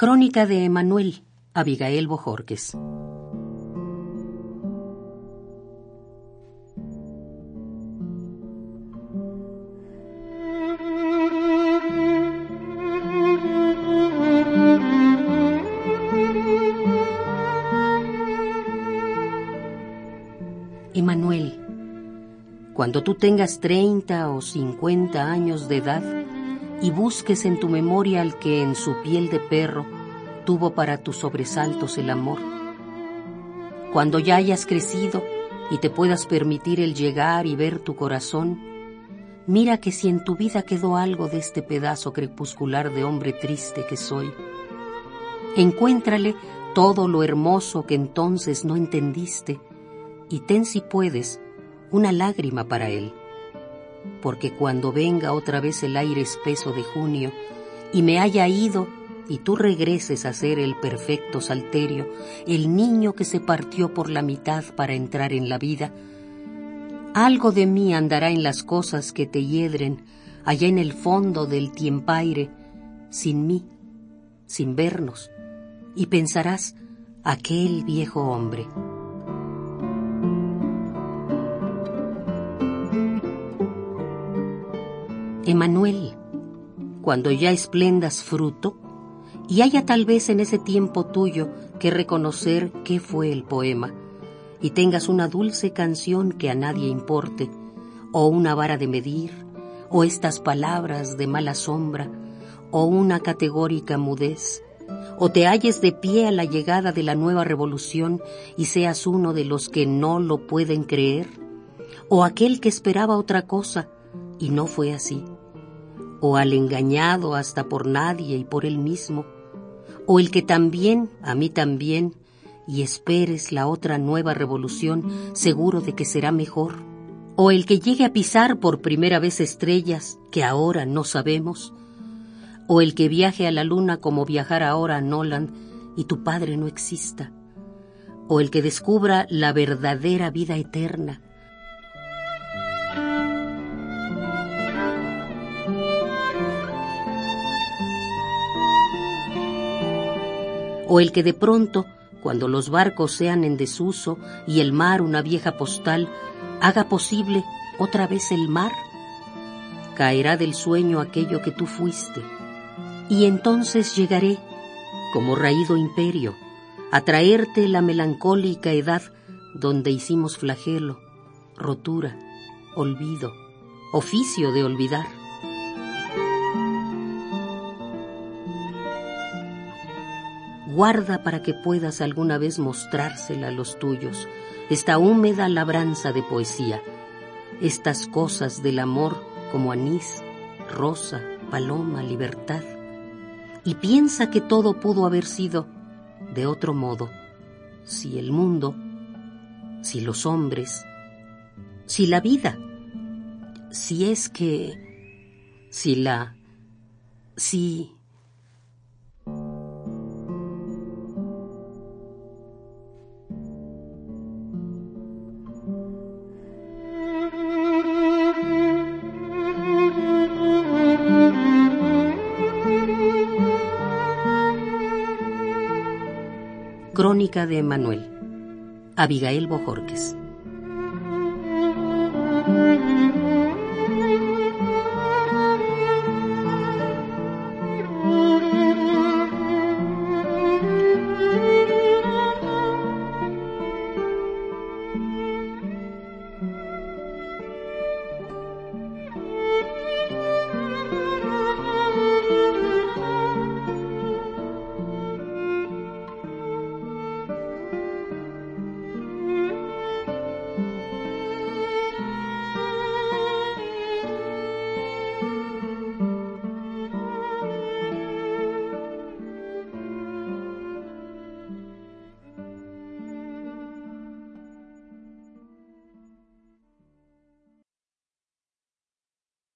Crónica de Emanuel, Abigail Bojorques. Emanuel, cuando tú tengas 30 o 50 años de edad y busques en tu memoria al que en su piel de perro tuvo para tus sobresaltos el amor. Cuando ya hayas crecido y te puedas permitir el llegar y ver tu corazón, mira que si en tu vida quedó algo de este pedazo crepuscular de hombre triste que soy, encuéntrale todo lo hermoso que entonces no entendiste y ten si puedes una lágrima para él. Porque cuando venga otra vez el aire espeso de junio y me haya ido y tú regreses a ser el perfecto salterio, el niño que se partió por la mitad para entrar en la vida, algo de mí andará en las cosas que te hiedren allá en el fondo del tiempaire, sin mí, sin vernos, y pensarás aquel viejo hombre. Emanuel, cuando ya esplendas fruto, y haya tal vez en ese tiempo tuyo que reconocer qué fue el poema, y tengas una dulce canción que a nadie importe, o una vara de medir, o estas palabras de mala sombra, o una categórica mudez, o te halles de pie a la llegada de la nueva revolución y seas uno de los que no lo pueden creer, o aquel que esperaba otra cosa y no fue así, o al engañado hasta por nadie y por él mismo, o el que también, a mí también, y esperes la otra nueva revolución seguro de que será mejor, o el que llegue a pisar por primera vez estrellas que ahora no sabemos, o el que viaje a la luna como viajar ahora a Noland y tu padre no exista, o el que descubra la verdadera vida eterna, o el que de pronto, cuando los barcos sean en desuso y el mar una vieja postal, haga posible otra vez el mar. Caerá del sueño aquello que tú fuiste, y entonces llegaré, como raído imperio, a traerte la melancólica edad donde hicimos flagelo, rotura, olvido, oficio de olvidar. Guarda para que puedas alguna vez mostrársela a los tuyos, esta húmeda labranza de poesía, estas cosas del amor como anís, rosa, paloma, libertad. Y piensa que todo pudo haber sido de otro modo, si el mundo, si los hombres, si la vida, si es que, si la, si Crónica de Emanuel. Abigail Bojorques.